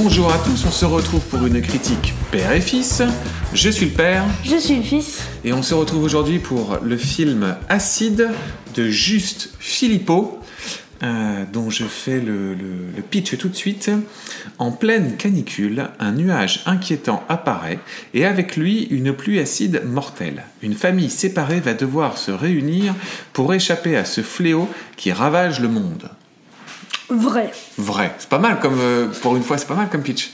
Bonjour à tous, on se retrouve pour une critique père et fils. Je suis le père Je suis le fils. et on se retrouve aujourd'hui pour le film Acide de Juste Philippot, euh, dont je fais le, le- le pitch tout de suite. En pleine canicule, un nuage inquiétant apparaît et avec lui une pluie acide mortelle. Une famille séparée va devoir se réunir pour échapper à ce fléau qui ravage le monde. Vrai. Vrai, c'est pas mal comme euh, pour une fois, c'est pas mal comme pitch.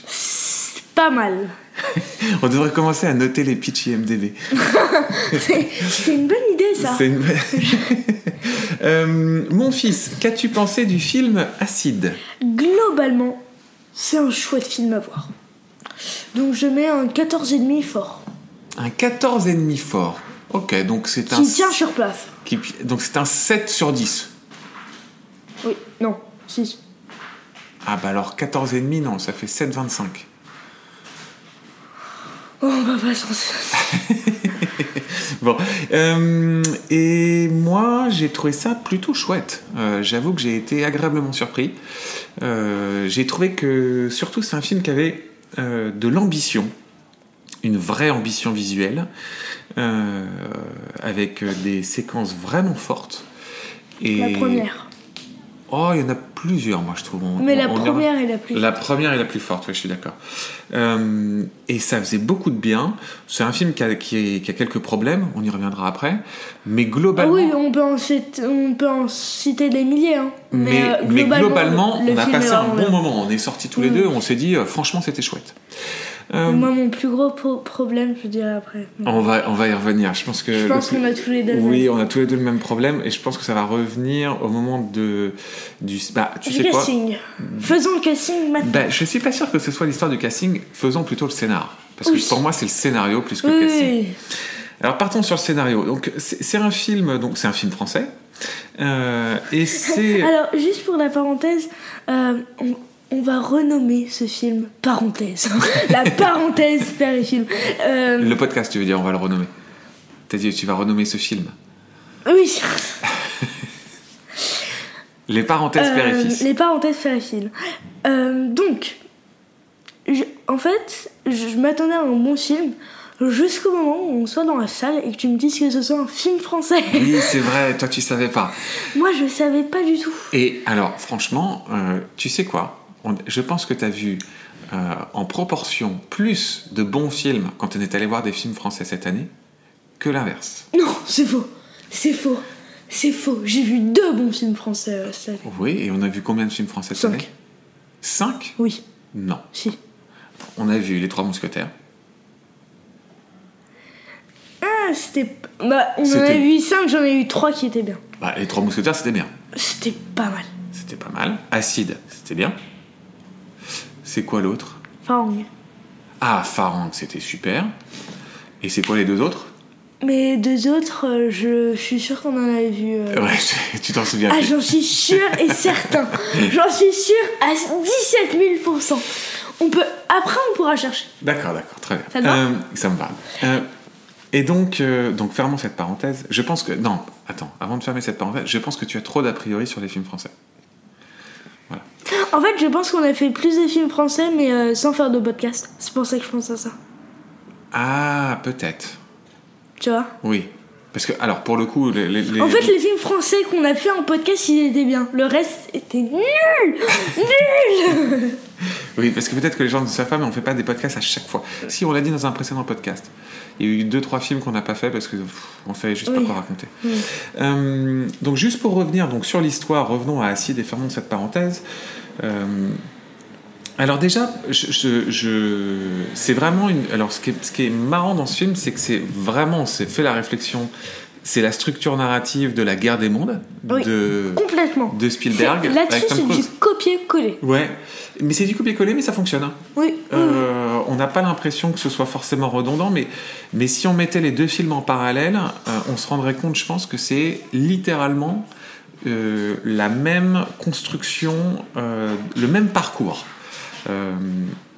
Pas mal. On devrait commencer à noter les pitchs IMDb. C'est c'est une bonne idée ça. C'est une- Euh, mon fils, qu'as-tu pensé du film Acide? Globalement, c'est un chouette film à voir. Donc je mets un 14,5 fort. Un 14,5 fort. Ok, donc c'est un Qui tient sur place. qui- donc c'est un 7 sur 10. Oui, non, si. Ah bah alors 14,5 non, ça fait 7,25. Oh, on va pas Bon, euh, et moi j'ai trouvé ça plutôt chouette. Euh, J'avoue que j'ai été agréablement surpris. Euh, j'ai trouvé que surtout c'est un film qui avait de l'ambition, une vraie ambition visuelle, avec des séquences vraiment fortes. Et... La première. Oh, il y en a plusieurs, moi je trouve. On- Mais la on première est la plus. La première est la plus forte, ouais, je suis d'accord. Euh, et ça faisait beaucoup de bien. C'est un film qui a, qui, est- qui a quelques problèmes, on y reviendra après. Mais Ah globalement, oui, on peut en citer, on peut en citer des milliers. Hein. mais, euh, mais globalement, le on a passé un bon moment. On est sortis tous les Mm. deux, on s'est dit, euh, franchement, c'était chouette. Euh, Moi, mon plus gros pro- problème, je dirais après. Mais on, va, on va y revenir. Je pense que. je pense qu'on a tous les deux. le Oui, même. on a tous les deux le même problème et je pense que ça va revenir au moment de du bah tu Du sais quoi? Casting. Faisons le casting maintenant. bah, je suis pas sûr que ce soit l'histoire du casting, faisons plutôt le scénar parce Oui. que pour moi c'est le scénario plus que oui, le casting. Alors partons sur le scénario. Donc c'est c'est un film, donc c'est un film français, Euh, et c'est Alors, juste pour la parenthèse, euh, on, on va renommer ce film parenthèse. la parenthèse père et film. Euh, le podcast, tu veux dire, on va le renommer. T'as dit tu vas renommer ce film. oui, Les parenthèses père et euh, fils. les parenthèses père et film. Euh, donc, je- en fait, je, je m'attendais à un bon film jusqu'au moment où on soit dans la salle et que tu me dises que ce soit un film français. Oui, c'est vrai. Toi, tu savais pas. Moi, je savais pas du tout. Et alors, franchement, euh, tu sais quoi? On- Je pense que tu as vu euh, en proportion plus de bons films quand on est allé voir des films français cette année que l'inverse. Non, c'est faux. C'est faux. C'est faux. J'ai vu deux bons films français euh, cette année. Oui, et on a vu combien de films français cette Cinq. année? Cinq? Oui, Non. si. On a vu Les Trois Mousquetaires. Ah, c'était. Bah, on en a vu 5, j'en ai eu 3 qui étaient bien. Bah, les Trois Mousquetaires, c'était bien. C'était pas mal. C'était pas mal. Acide, c'était bien. C'est quoi l'autre Farang. Ah, Farang, c'était super. Et c'est quoi les deux autres Mais deux autres, euh, je suis sûre qu'on en avait vu. euh, Ouais, tu t'en souviens Ah, j'en suis sûre et certain. J'en suis sûre à 17 000% On peut. Après, on pourra chercher. D'accord, d'accord, très bien. Ça te Euh, Ça me va. Et donc, donc, fermons cette parenthèse. Je pense que. Non, attends, avant de fermer cette parenthèse, je pense que tu as trop d'a priori sur les films français. En fait, je pense qu'on a fait plus de films français, mais euh, sans faire de podcast. C'est pour ça que je pense à ça. Ah, peut-être. Tu vois? Oui. Parce que, alors, pour le coup, les. En fait, les films français qu'on a fait en podcast, ils étaient bien. Le reste était nul Nul Oui, parce que peut-être que les gens ne savent pas, mais on fait pas des podcasts à chaque fois. Si, on l'a dit dans un précédent podcast. Il y a eu deux, trois films qu'on n'a pas fait parce que pff, on savait juste pas quoi raconter. Oui. Euh, donc, juste pour revenir donc, sur l'histoire, revenons à Acide et fermons cette parenthèse. Euh, alors déjà, je, je- je- c'est vraiment une. Alors ce qui, est, ce qui est marrant dans ce film, c'est que c'est vraiment, on s'est fait la réflexion. C'est la structure narrative de la guerre des mondes Oui. de, Complètement. de Spielberg Là-dessus, c'est du copier-coller. Ouais, mais c'est du copier-coller, mais ça fonctionne. hein. Oui. Euh, on n'a pas l'impression que ce soit forcément redondant, mais, mais si on mettait les deux films en parallèle, euh, on se rendrait compte, je pense, que c'est littéralement euh, la même construction, le même parcours. Euh,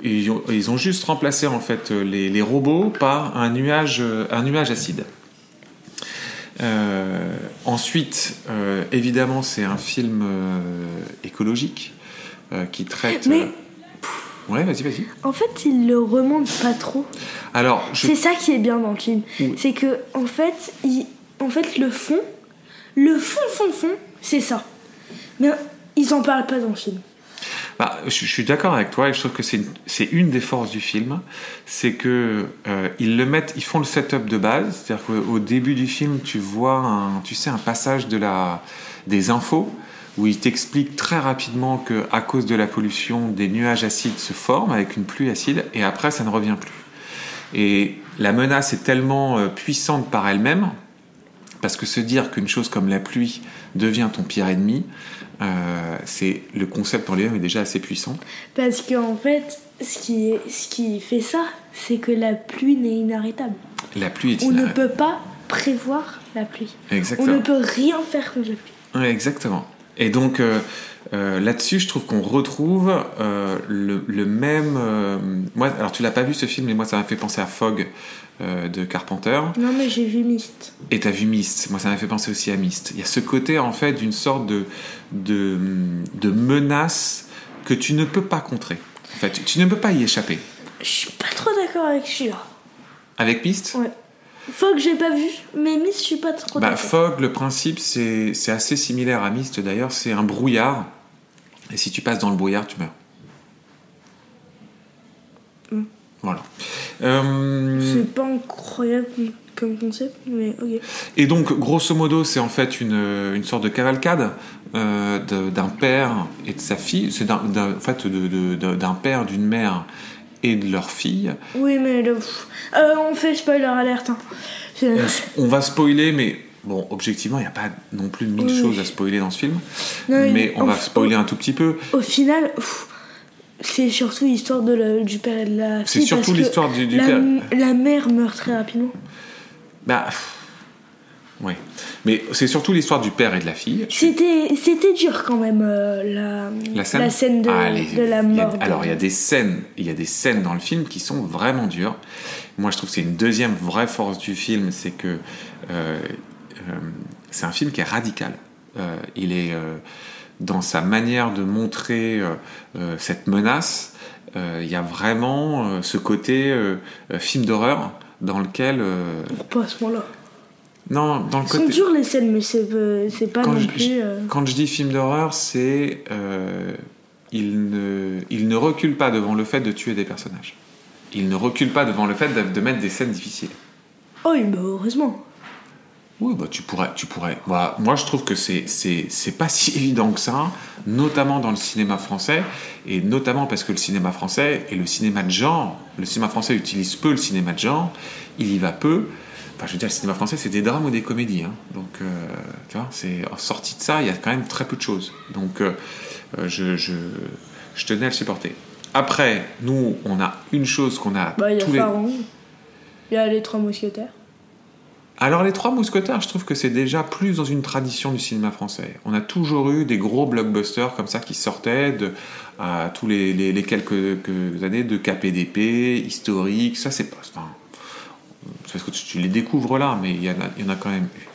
ils, ont, ils ont juste remplacé en fait les, les robots par un nuage, un nuage acide. Euh, ensuite, euh, évidemment, c'est un film euh, écologique qui traite. Mais- Ouais, vas-y, vas-y. En fait, il le remonte pas trop. Alors, je... C'est ça qui est bien dans le film. Oui. C'est que, en fait, il... en fait, le fond, le fond, fond, fond, c'est ça. Mais ils en parlent pas dans le film. Bah, je, suis d'accord avec toi et je trouve que c'est une, des forces du film, c'est que euh, ils le mettent, ils font le setup de base, c'est-à-dire qu'au début du film, tu vois un, tu sais, un passage des infos où ils t'expliquent très rapidement que à cause de la pollution, des nuages acides se forment avec une pluie acide et après ça ne revient plus. Et la menace est tellement euh, puissante par elle-même parce que se dire qu'une chose comme la pluie devient ton pire ennemi, euh, c'est le concept en lui-même est déjà assez puissant. Parce qu'en fait, ce qui, ce qui fait ça, c'est que la pluie n'est inarrêtable. La pluie est On ne inarrêtable. peut pas prévoir la pluie. On Exactement. ne peut rien faire contre la pluie. Ouais, exactement. Et donc euh, euh, là-dessus, je trouve qu'on retrouve euh, le, le même. moi, alors tu l'as pas vu ce film, mais moi ça m'a fait penser à Fog de Carpenter. Non, mais j'ai vu Myst. Et t'as vu Myst. Moi, ça m'a fait penser aussi à Myst. Il y a ce côté en fait d'une sorte de, de de menace que tu ne peux pas contrer. En fait, tu ne peux pas y échapper. Je suis pas trop d'accord avec celui-là. Avec Myst? Ouais. Que j'ai pas vu, mais Myst, je suis pas trop Bah, d'accord. Fog, le principe, c'est assez similaire à Myst d'ailleurs. C'est un brouillard. Et si tu passes dans le brouillard, tu meurs. Mm. Voilà. Euh, C'est pas incroyable comme- concept, mais ok. et donc, grosso modo, c'est en fait une, une sorte de cavalcade euh, d'un père et de sa fille. C'est en fait d'un père, d'une mère et de leur fille. Oui, mais le... euh, on fait spoiler alerte. Hein. C'est- On, va spoiler, mais bon, objectivement, il n'y a pas non plus de mille Oui. choses à spoiler dans ce film. Non, mais on va spoiler un tout petit peu. Au final, c'est surtout l'histoire de la- du père et de la C'est fille. surtout parce que l'histoire du, du la, père. la mère meurt très rapidement. Bah, pff, ouais. Mais c'est surtout l'histoire du père et de la fille. C'était, c'était dur quand même euh, la, La scène, de, Ah, les- de la a- mort. de- alors il y a des scènes, il y a des scènes dans le film qui sont vraiment dures. Moi, je trouve que c'est une deuxième vraie force du film, c'est que euh, euh, c'est un film qui est radical. Il est dans sa manière de montrer cette menace. Il y a vraiment ce côté film d'horreur dans lequel Pas à ce moment-là. Non, dans le sont côté dures les scènes, mais c'est, c'est pas Quand non je- plus. euh, Quand je dis film d'horreur, c'est euh, il, ne, il ne recule pas devant le fait de tuer des personnages. Il ne recule pas devant le fait de, de mettre des scènes difficiles. Oh, oui, bah heureusement. Oui, bah tu pourrais, tu pourrais. Bah, moi, je trouve que c'est c'est c'est pas si évident que ça, notamment dans le cinéma français, et notamment parce que le cinéma français et le cinéma de genre, le cinéma français utilise peu le cinéma de genre, il y va peu. Enfin, je veux dire, le cinéma français, c'est des drames ou des comédies, hein. donc euh, tu vois, c'est en sortie de ça, il y a quand même très peu de choses. Donc, euh, euh, je, je je tenais à le supporter. Après, nous, on a une chose qu'on a Bah, il y a les. Il y a les trois mousquetaires. Alors les trois mousquetaires, je trouve que c'est déjà plus dans une tradition du cinéma français. On a toujours eu des gros blockbusters comme ça qui sortaient de, à tous les, les- les quelques, quelques années de KPDP, historique, ça c'est pas... Enfin, parce que tu, les découvres là, mais il y, en a, il y en a quand même eu.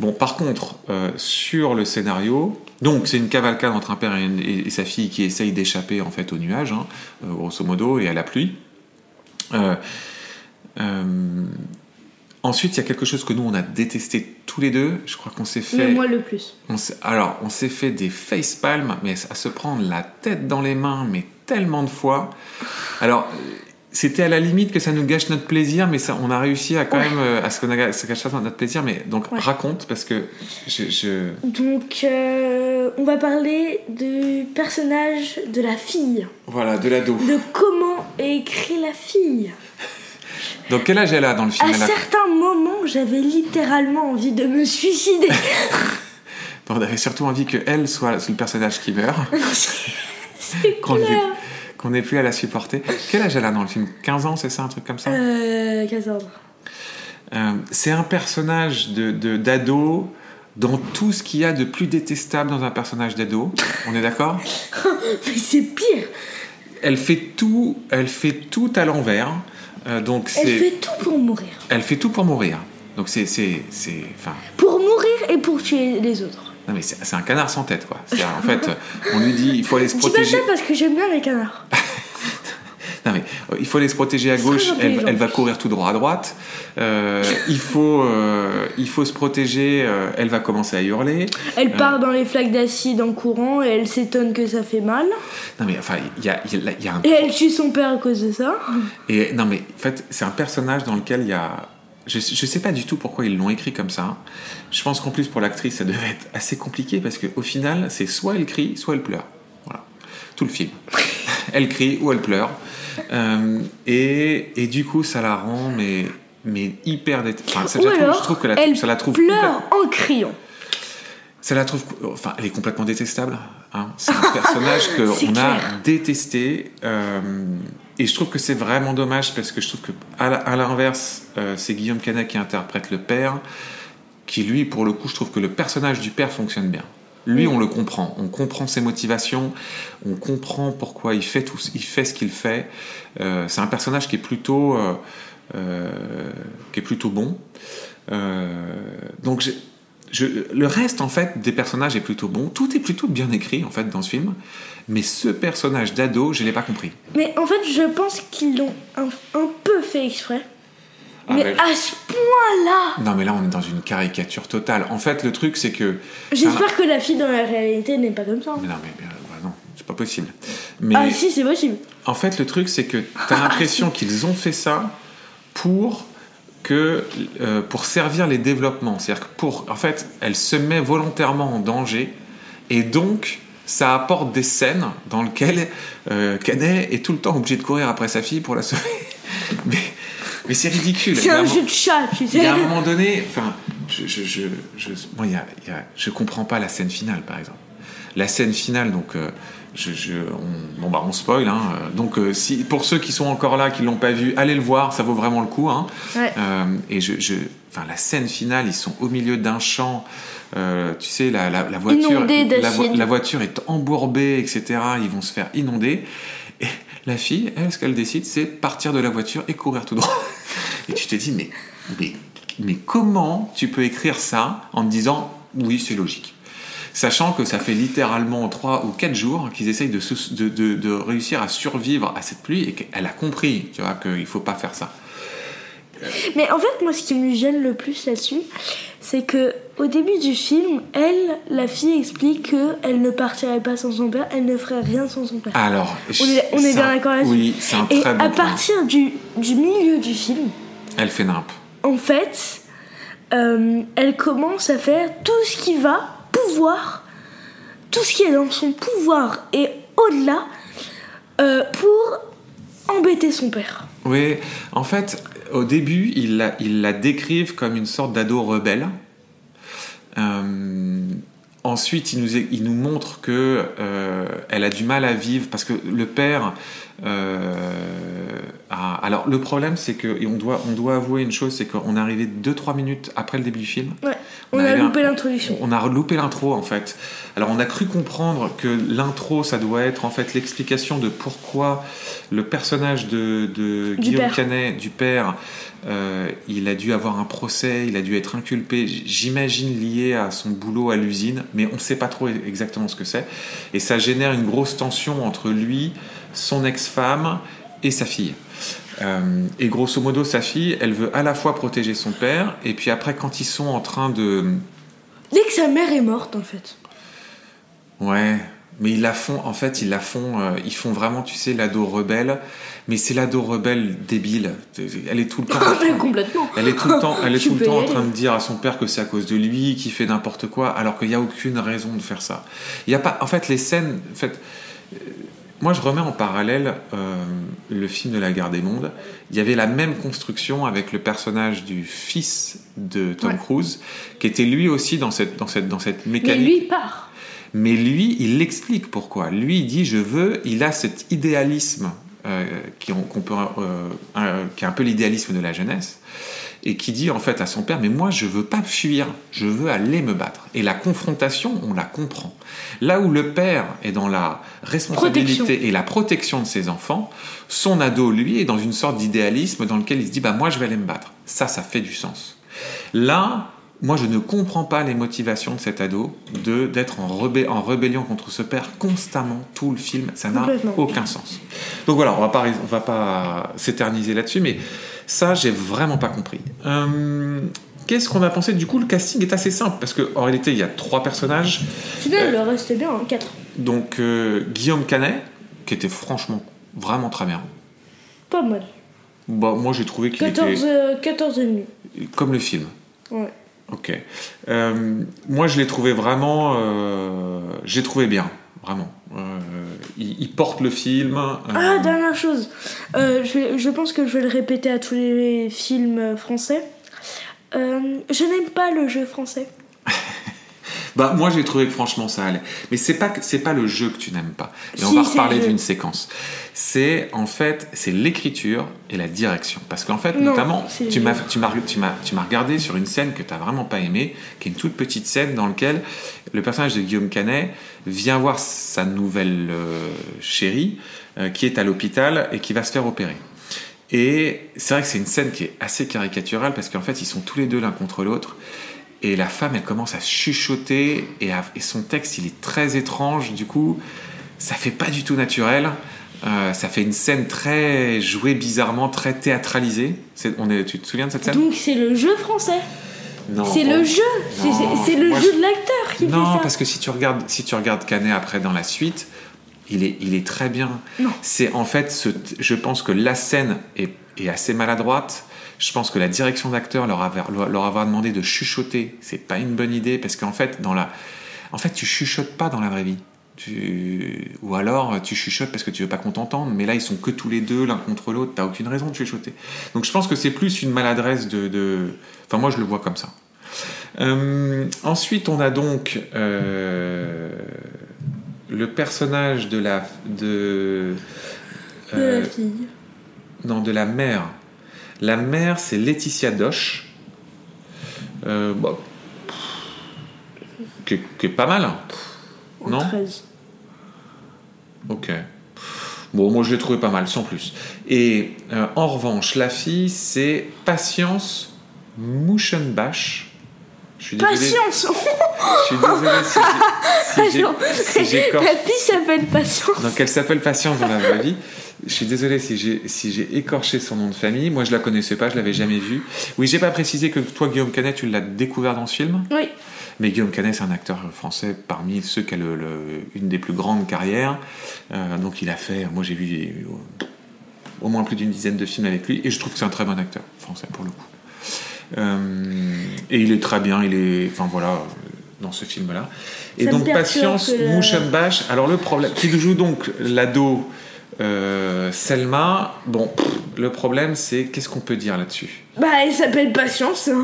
Bon, par contre, euh, sur le scénario, donc c'est une cavalcade entre un père et, une- et- et sa fille qui essayent d'échapper en fait au nuage, hein, euh, grosso modo, et à la pluie. Euh, euh, Ensuite, il y a quelque chose que nous, on a détesté tous les deux. Je crois qu'on s'est Mais fait. moi le plus. on alors, on s'est fait des facepalms, mais à se prendre la tête dans les mains, mais tellement de fois. Alors, c'était à la limite que ça nous gâche notre plaisir, mais ça, on a réussi à quand Ouais. même euh, à ce qu'on a- ça gâche pas notre plaisir. Mais donc, Ouais. raconte, parce que je. je- Donc, euh, on va parler du personnage de la fille. Voilà, de l'ado. De comment est écrit la fille. Donc, quel âge elle a dans le film À certains moments, j'avais littéralement envie de me suicider. On avait surtout envie que elle soit le personnage qui meurt, C'est clair. Qu'on n'ait plus à la supporter. Quel âge elle a dans le film? 15 ans, c'est ça, un truc comme ça? Euh, 14. Euh, c'est un personnage de, d'ado dans tout ce qu'il y a de plus détestable dans un personnage d'ado. On est d'accord? Mais c'est pire. Elle fait tout, elle fait tout à l'envers. Euh, donc Elle fait tout pour mourir. elle fait tout pour mourir. Donc c'est, c'est, c'est, enfin, Pour mourir et pour tuer les autres. Non mais c'est, un canard sans tête quoi. En fait, on lui dit il faut aller se protéger. ça parce que j'aime bien les canards. Euh, il faut aller se protéger à gauche, elle, va courir tout droit à droite. Euh, il, faut, euh, il faut se protéger, euh, elle va commencer à hurler. Elle part dans les flaques d'acide en courant et elle s'étonne que ça fait mal. Non mais enfin, il y a, y a- y a un Et elle tue son père à cause de ça. Et non, mais en fait, c'est un personnage dans lequel il y a. Je, je sais pas du tout pourquoi ils l'ont écrit comme ça. Je pense qu'en plus, pour l'actrice, ça devait être assez compliqué parce qu'au final, c'est soit elle crie, soit elle pleure. Voilà. Tout le film. elle crie ou elle pleure. Euh, et, et du coup, ça la rend, mais, mais hyper. dé- Enfin, ça, Ou trouve, alors, je trouve que la, elle ça la trouve. pleure en criant. Ça la trouve. Enfin, elle est complètement détestable. hein. C'est un personnage qu'on a détesté. euh, et je trouve que c'est vraiment dommage parce que je trouve que, à l'inverse, euh, c'est Guillaume Canet qui interprète le père, qui lui, pour le coup, je trouve que le personnage du père fonctionne bien. Lui, on le comprend. On comprend ses motivations. On comprend pourquoi il fait tout, il fait ce qu'il fait. Euh, c'est un personnage qui est plutôt, euh, qui est plutôt bon. Donc, j'ai- je, le reste, en fait, des personnages est plutôt bon. Tout est plutôt bien écrit, en fait, dans ce film. Mais ce personnage d'ado, je l'ai pas compris. Mais en fait, je pense qu'ils l'ont un, un peu fait exprès. Ah, mais à ce point-là Non, mais là, on est dans une caricature totale. En fait, le truc, c'est que. J'espère que la fille dans la réalité n'est pas comme ça. Mais non, mais mais, bah non, c'est pas possible. Mais Ah si, c'est possible. en fait, le truc, c'est que t'as l'impression qu'ils ont fait ça pour que euh, pour servir les développements. C'est-à-dire que pour, en fait, elle se met volontairement en danger et donc ça apporte des scènes dans lesquelles euh, Canet est tout le temps obligé de courir après sa fille pour la sauver. mais mais c'est ridicule. C'est Il un jeu de chat, tu il sais. y a un moment donné, enfin, je, je, je, je, moi, il y a, il y a- je comprends pas la scène finale, par exemple. La scène finale, donc, euh, je, je, on, bon bah, on spoil, hein. Donc, euh, si, pour ceux qui sont encore là, qui l'ont pas vu, allez le voir, ça vaut vraiment le coup, hein. Ouais. Euh, et je, je, enfin, la scène finale, ils sont au milieu d'un champ. euh, tu sais, la, la, la voiture, la, vo- d'acide. la voiture est embourbée, etc. Ils vont se faire inonder. Et la fille, elle, ce qu'elle décide, c'est partir de la voiture et courir tout droit. Et tu te dis, mais, mais, mais comment tu peux écrire ça en te disant, oui, c'est logique? Sachant que ça fait littéralement 3 ou 4 jours qu'ils essayent de, sous- de, de- de réussir à survivre à cette pluie et qu'elle a compris, tu vois, qu'il faut pas faire ça. Mais en fait, moi, ce qui me gêne le plus là-dessus, c'est que au début du film, elle, la fille, explique que elle ne partirait pas sans son père, elle ne ferait rien sans son père. Alors, On est- on est c'est bien d'accord là-dessus. Oui, c'est un Et très bon à point. partir du, du milieu du film, Elle fait nimp. en fait, euh, elle commence à faire tout ce qui va tout ce qui est dans son pouvoir et au-delà, euh, pour embêter son père. Oui, en fait, au début, ils la, décrivent comme une sorte d'ado rebelle. Euh, ensuite, ils nous, ils nous montrent que euh, elle a du mal à vivre parce que le père. Euh, a- alors, le problème, c'est que et on doit, on doit avouer une chose, c'est qu'on est arrivé 2-3 minutes après le début du film. Ouais, on, On a loupé l'introduction. On a loupé l'intro en fait. Alors on a cru comprendre que l'intro ça doit être en fait l'explication de pourquoi le personnage de, de Du Guillaume père. Canet, du père, euh, il a dû avoir un procès, il a dû être inculpé, j'imagine lié à son boulot à l'usine, mais on ne sait pas trop exactement ce que c'est. Et ça génère une grosse tension entre lui, son ex-femme et sa fille. Euh, et grosso modo, sa fille, elle veut à la fois protéger son père, et puis après, quand ils sont en train de, Dès que sa mère est morte, en fait. Ouais, mais ils la font, en fait, ils la font, euh, ils font vraiment, tu sais, l'ado rebelle, mais c'est l'ado rebelle débile. Elle est tout le temps, Complètement. elle est tout le temps, elle est tout le temps en train de dire à son père que c'est à cause de lui, qu'il fait n'importe quoi, alors qu'il n'y a aucune raison de faire ça. Il y a pas, en fait, les scènes, en fait, moi je remets en parallèle euh, le film de la Guerre des Mondes. Il y avait la même construction avec le personnage du fils de Tom Ouais. Cruise, qui était lui aussi dans cette, dans cette, dans cette Mais mécanique. lui il part. Mais lui, il l'explique pourquoi. Lui, il dit je veux. Il a cet idéalisme euh, qui, on- peut, euh, qui est un peu l'idéalisme de la jeunesse, et qui dit en fait à son père mais moi je veux pas fuir, je veux aller me battre. Et la confrontation, on la comprend. Là où le père est dans la responsabilité Protection. et la protection de ses enfants, son ado lui est dans une sorte d'idéalisme dans lequel il se dit bah moi je vais aller me battre. Ça, ça fait du sens. Là, moi, je ne comprends pas les motivations de cet ado de d'être en, rebé- en rébellion contre ce père constamment tout le film. Ça n'a aucun sens. Donc voilà, on va pas, on va pas s'éterniser là-dessus, mais ça, j'ai vraiment pas compris. Euh, Qu'est-ce qu'on a pensé? Du coup, le casting est assez simple parce qu'en réalité, il y a trois personnages. Finalement, le reste est bien, hein, quatre. Donc euh, Guillaume Canet, qui était franchement vraiment très bien. Pas mal. Bah, moi, j'ai trouvé qu'il 14, était euh, 14 et demi. comme le film. Ouais. Ok. Euh, moi, je l'ai trouvé vraiment. Euh, j'ai trouvé bien, vraiment. Euh, il, porte le film. Ah, dernière chose. Je, je pense que je vais le répéter à tous les films français. Je n'aime pas le jeu français. Bah, moi, j'ai trouvé que franchement, ça allait. Mais c'est pas c'est pas le jeu que tu n'aimes pas. Et on va reparler d'une séquence. C'est en fait, c'est l'écriture et la direction. Parce qu'en fait, Non, notamment, tu m'as tu m'as tu m'as tu m'as regardé sur une scène que tu vraiment pas aimée, qui est une toute petite scène dans laquelle le personnage de Guillaume Canet vient voir sa nouvelle euh, chérie euh, qui est à l'hôpital et qui va se faire opérer. Et c'est vrai que c'est une scène qui est assez caricaturale parce qu'en fait, ils sont tous les deux l'un contre l'autre. Et la femme, elle commence à chuchoter et, à- et son texte, il est très étrange. Du coup, ça fait pas du tout naturel. Euh, ça fait une scène très jouée bizarrement, très théâtralisée. On est, tu te souviens de cette scène? Donc c'est le jeu français. Non. c'est bon. le jeu. C'est- Non, le moi, jeu je- de l'acteur qui fait Non, ça. parce que si tu regardes, si tu regardes Canet après dans la suite, il est, il est très bien. Non. C'est en fait, ce, je pense que la scène est, est assez maladroite. Je pense que la direction d'acteur leur, leur avoir demandé de chuchoter, c'est pas une bonne idée parce qu'en fait, dans la, en fait, tu chuchotes pas dans la vraie vie. Tu... Ou alors tu chuchotes parce que tu veux pas qu'on t'entende, mais là ils sont que tous les deux l'un contre l'autre, t'as aucune raison de chuchoter. Donc je pense que c'est plus une maladresse de, de- Enfin moi je le vois comme ça. Euh, ensuite, on a donc euh, le personnage de la de De euh, la fille. non de la mère. La mère, c'est Laetitia Doche, euh, qui, est- pas mal. En non 13. Ok. Bon, moi je l'ai trouvé pas mal, sans plus. Et euh, en revanche, la fille, c'est Patience Mouchenbach. Je suis désolé. Patience Je suis désolé si j'ai- si si. La fille s'appelle Patience. Donc elle s'appelle Patience dans la vraie vie? Je suis désolé si j'ai si écorché son nom de famille. Moi je la connaissais pas, je l'avais jamais vue. Oui, j'ai pas précisé que toi Guillaume Canet tu l'as découvert dans ce film? Oui. Mais Guillaume Canet c'est un acteur français parmi ceux qui a le- le- une des plus grandes carrières. Euh, donc il a fait, moi j'ai vu euh, au moins plus d'une dizaine de films avec lui et je trouve que c'est un très bon acteur français pour le coup. Euh, et il est très bien, il est, enfin voilà, dans ce film-là. Et donc Patience que Mouchenbach, alors le problème, qui joue donc l'ado euh, Selma, bon, pff, le problème c'est qu'est-ce qu'on peut dire là-dessus? Bah, elle s'appelle Patience.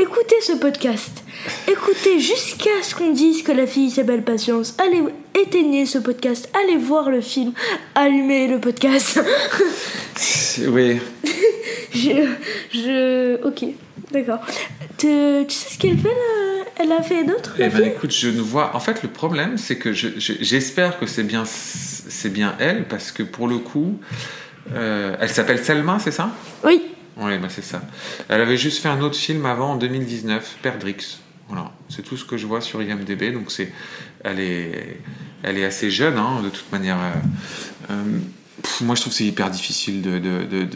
Écoutez ce podcast. Écoutez jusqu'à ce qu'on dise que la fille s'appelle Patience. Allez, éteignez ce podcast. Allez voir le film. Allumez le podcast. Oui, je. Je. Ok, d'accord. Tu, tu sais ce qu'elle fait là Elle a fait d'autres Eh ben écoute, je ne vois. En fait, le problème, c'est que je- je- j'espère que c'est bien, c'est bien elle, parce que pour le coup, euh, elle s'appelle Selma, c'est ça? Oui. Oui, bah c'est ça. Elle avait juste fait un autre film avant en 2019, Perdrix. Voilà, c'est tout ce que je vois sur IMDb. Donc c'est, elle est, elle est assez jeune, hein, de toute manière. euh, euh, pff, moi, je trouve que c'est hyper difficile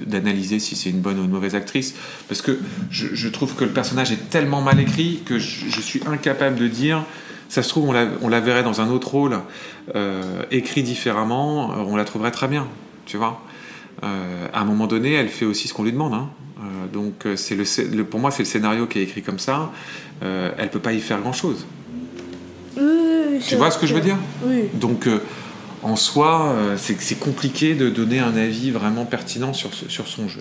d'analyser si c'est une bonne ou une mauvaise actrice, parce que je, je trouve que le personnage est tellement mal écrit que je, je suis incapable de dire. Ça se trouve, on la, on la verrait dans un autre rôle, euh, écrit différemment, euh, on la trouverait très bien, tu vois. Euh, à un moment donné, elle fait aussi ce qu'on lui demande. hein. Euh, donc, c'est le, scé- le- pour moi, c'est le scénario qui est écrit comme ça. Elle peut pas y faire grand chose. Oui, oui, Tu vois ce que je veux dire? Oui. Donc, en soi, euh, c'est compliqué de donner un avis vraiment pertinent sur, ce- sur son jeu.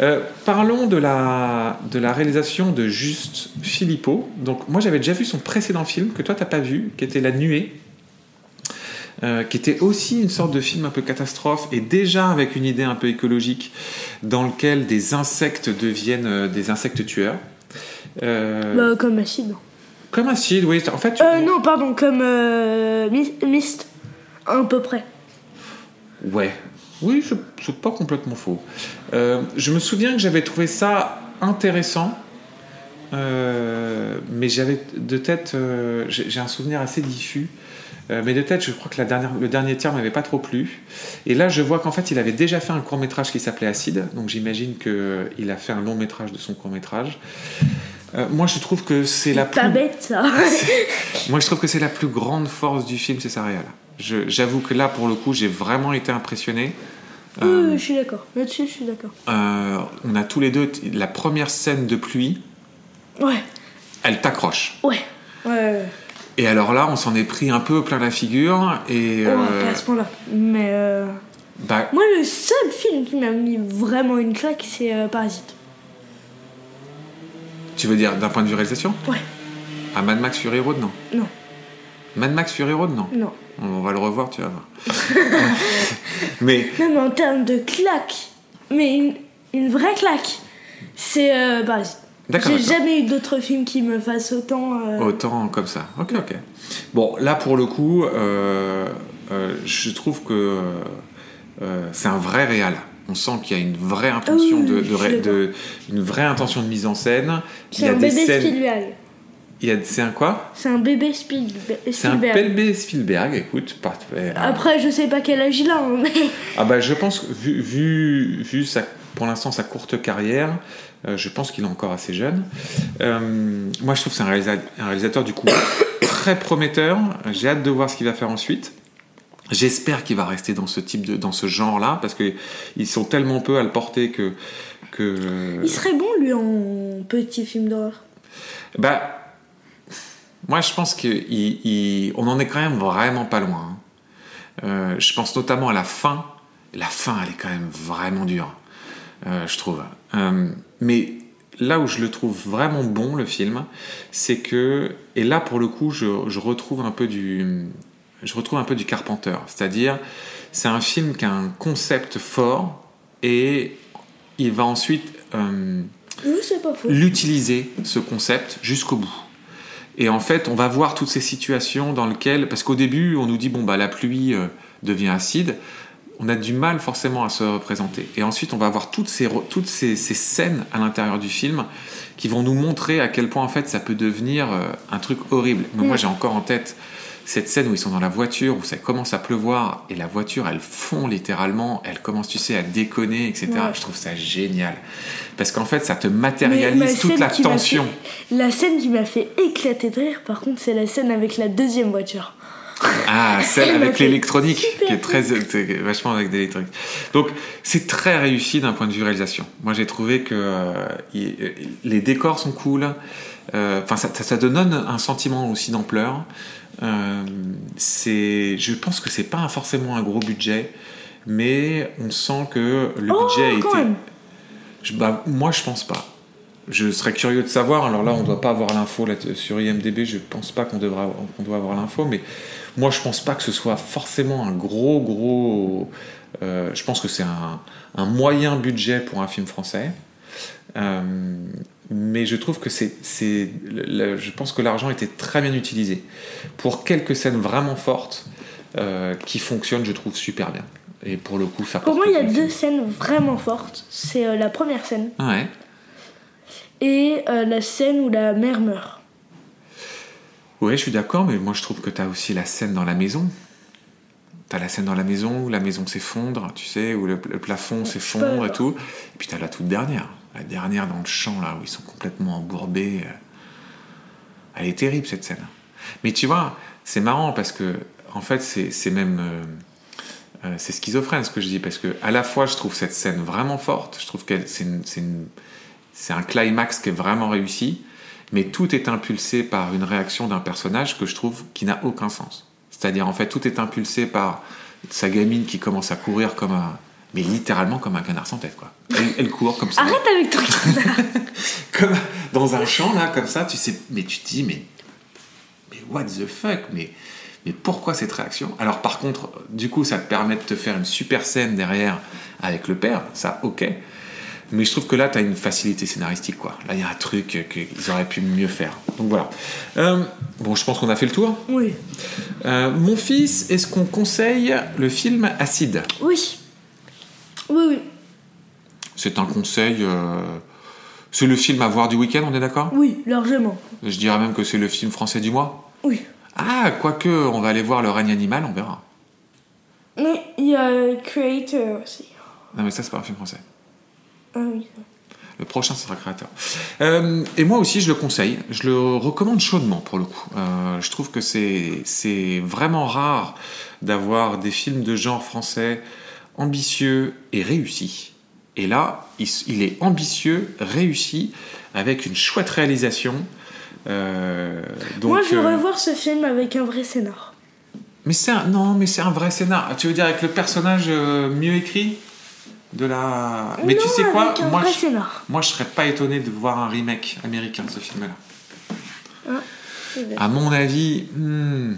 Euh, parlons de la, de la réalisation de Juste Philippot. Donc, moi, j'avais déjà vu son précédent film que toi, t'as pas vu, qui était La Nuée. euh, qui était aussi une sorte de film un peu catastrophe et déjà avec une idée un peu écologique dans lequel des insectes deviennent euh, des insectes tueurs. Bah, comme acide. Comme acide, oui. En fait, tu- non, pardon, comme Mis- Mist. À peu près. Ouais. Oui, c'est pas complètement faux. Euh, je me souviens que j'avais trouvé ça intéressant euh, mais j'avais de tête, euh, j'ai un souvenir assez diffus. Mais de tête, je crois que le dernier tiers m'avait pas trop plu. Et là, je vois qu'en fait, il avait déjà fait un court métrage qui s'appelait Acide. Donc j'imagine qu'il a fait un long métrage de son court métrage. Euh, moi, je trouve que c'est la Pas plus. bête ça. Moi, je trouve que c'est la plus grande force du film, c'est sa réal. Je- J'avoue que là, pour le coup, j'ai vraiment été impressionné. Oui, Euh, oui, je suis d'accord. Là-dessus, je suis d'accord. euh, on a tous les deux la première scène de pluie, Ouais, elle t'accroche. ouais. Ouais, ouais. Et alors là, on s'en est pris un peu plein la figure. Et Ouais, pas à ce point-là. Mais bah, moi, le seul film qui m'a mis vraiment une claque, c'est Parasite. Tu veux dire d'un point de vue réalisation Ouais, À Mad Max Fury Road, non. non, Mad Max Fury Road, non. non. On va le revoir, tu vas voir. Mais Même en termes de claque, mais une, une vraie claque, c'est euh. D'accord, J'ai jamais eu d'autres films qui me fassent autant. euh, Autant comme ça. Ok, ok. Bon, là pour le coup, euh, euh, je trouve que c'est un vrai réal. On sent qu'il y a une vraie intention Ah oui, de, une vraie intention de mise en scène. C'est un bébé scènes. Spielberg. Il y a, c'est un quoi? C'est un bébé Spielberg. C'est un bébé Spielberg. Écoute, parfait. Après, je sais pas quel âge il a, hein, mais. Ah bah je pense vu, vu, vu sa, pour l'instant sa courte carrière, euh, je pense qu'il est encore assez jeune. Euh, moi je trouve que c'est un, réalisa- un réalisateur du coup très prometteur. J'ai hâte de voir ce qu'il va faire ensuite. J'espère qu'il va rester dans ce type de dans ce genre-là parce que ils sont tellement peu à le porter que que Il serait bon, lui, en petit film d'horreur. bah moi je pense qu'on en est quand même vraiment pas loin. hein. Euh, je pense notamment à la fin. La fin, elle est quand même vraiment dure, euh, je trouve. Euh, mais là où je le trouve vraiment bon, le film, c'est que, et là pour le coup, je, je retrouve un peu du, je retrouve un peu du Carpenter. C'est-à-dire, c'est un film qui a un concept fort et il va ensuite euh, l'utiliser, ce concept, jusqu'au bout. Et en fait, on va voir toutes ces situations dans lesquelles, parce qu'au début, on nous dit, bon, bah, la pluie euh, devient acide, on a du mal forcément à se représenter. Et ensuite, on va voir toutes ces, toutes ces, ces scènes à l'intérieur du film qui vont nous montrer à quel point, en fait, ça peut devenir euh, un truc horrible. Mais moi, Mm. j'ai encore en tête cette scène où ils sont dans la voiture, où ça commence à pleuvoir, et la voiture, elle fond littéralement, elle commence, tu sais, à déconner, etc. Ouais. Je trouve ça génial. Parce qu'en fait, ça te matérialise ma toute la tension. fait- La scène qui m'a fait éclater de rire, par contre, c'est la scène avec la deuxième voiture. Ah, celle avec l'électronique, qui est très, vachement avec l'électronique. Donc, c'est très réussi d'un point de vue réalisation. Moi, j'ai trouvé que euh, euh, les décors sont cool. Euh, Enfin, ça, ça, ça donne un sentiment aussi d'ampleur. Euh, c'est, je pense que c'est pas forcément un gros budget, mais on sent que le Oh, budget a été. même. Je- bah, moi, je pense pas. Je serais curieux de savoir. Alors là, on doit pas avoir l'info sur IMDb. Je pense pas qu'on devra, qu'on doit avoir l'info, mais moi, je pense pas que ce soit forcément un gros, gros. euh, je pense que c'est un, un moyen budget pour un film français. Euh, mais je trouve que c'est, je pense que l'argent était très bien utilisé pour quelques scènes vraiment fortes euh, qui fonctionnent, je trouve super bien. Et pour le coup, ça. Pour moi, il y a deux scènes vraiment fortes. C'est euh, la première scène Ouais. et euh, la scène où la mère meurt. Ouais, je suis d'accord, mais moi je trouve que tu as aussi la scène dans la maison. Tu as la scène dans la maison où la maison s'effondre, tu sais, où le, le plafond s'effondre et tout. Et puis tu as la toute dernière, la dernière dans le champ là où ils sont complètement embourbés. Elle est terrible cette scène. Mais tu vois, c'est marrant parce que en fait c'est même euh, euh, c'est schizophrène ce que je dis parce que à la fois je trouve cette scène vraiment forte, je trouve que c'est un climax qui est vraiment réussi, mais tout est impulsé par une réaction d'un personnage que je trouve qui n'a aucun sens. C'est-à-dire en fait tout est impulsé par sa gamine qui commence à courir comme un mais littéralement comme un canard sans tête quoi. Elle, elle court comme ça. Arrête avec ton comme dans un champ là comme ça tu sais mais tu te dis mais mais what the fuck mais mais pourquoi cette réaction? Alors par contre du coup ça te permet de te faire une super scène derrière avec le père ça ok. Mais je trouve que là tu as une facilité scénaristique quoi. Là il y a un truc qu'ils auraient pu mieux faire. Donc voilà. Euh, bon je pense qu'on a fait le tour. Oui. Euh, mon fils est-ce qu'on conseille le film Acide? Oui. Oui, oui. c'est un conseil euh, C'est le film à voir du week-end, on est d'accord? Oui, largement. Je dirais même que c'est le film français du mois. Oui. Ah, quoique, on va aller voir Le règne animal, on verra. Mais il y a Creator aussi. Non, mais ça, c'est pas un film français. Ah oui. Le prochain sera créateur. Euh, et moi aussi, je le conseille. Je le recommande chaudement pour le coup. Euh, je trouve que c'est c'est vraiment rare d'avoir des films de genre français ambitieux et réussis. Et là, il, est ambitieux, réussi, avec une chouette réalisation. Euh, donc, Moi, je veux euh, revoir ce film avec un vrai scénar. mais c'est un, non, mais c'est un vrai scénar. Tu veux dire avec le personnage euh, mieux écrit de la. Mais tu sais quoi? Moi, je, moi, je serais pas étonné de voir un remake américain de ce film-là. vrai. À mon avis, hmm,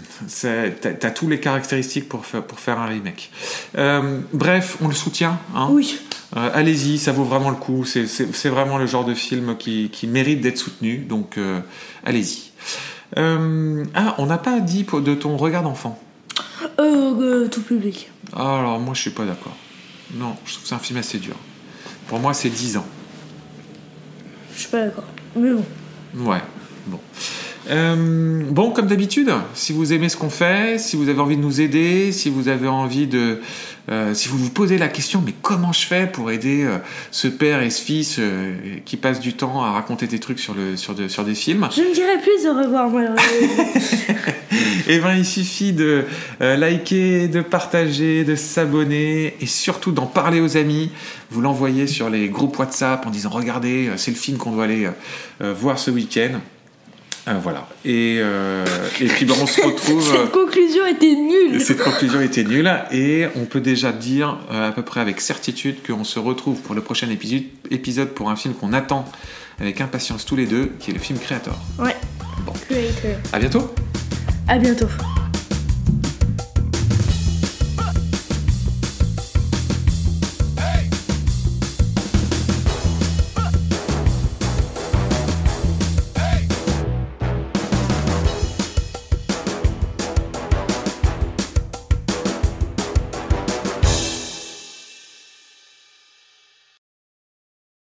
t'as tous les caractéristiques pour faire, pour faire un remake. Euh, bref, on le soutient. hein. Oui. Euh, Allez-y, ça vaut vraiment le coup. C'est- vraiment le genre de film qui, qui mérite d'être soutenu. Donc, euh, allez-y. Ah, on n'a pas dit de ton regard d'enfant. Tout public. Ah, alors, moi, je suis pas d'accord. Non, je trouve que c'est un film assez dur. Pour moi, c'est 10 ans. Je suis pas d'accord. Mais bon. Ouais, bon. Euh, bon, comme d'habitude, si vous aimez ce qu'on fait, si vous avez envie de nous aider, si vous avez envie de... euh, si vous vous posez la question, mais comment je fais pour aider euh, ce père et ce fils qui passent du temps à raconter des trucs sur, le, sur, de- sur des films? Je ne dirai plus au revoir, malheureusement. Eh ben, il suffit de liker, de partager, de s'abonner et surtout d'en parler aux amis. Vous l'envoyez sur les groupes WhatsApp en disant regardez, c'est le film qu'on doit aller voir ce week-end. Euh, voilà. Et, euh, et puis ben, on se retrouve. Cette conclusion était nulle. Cette conclusion était nulle et on peut déjà dire euh, à peu près avec certitude qu'on se retrouve pour le prochain épisode, épisode pour un film qu'on attend avec impatience tous les deux, qui est le film Creator. Ouais. Bon. Creator. À bientôt. À bientôt.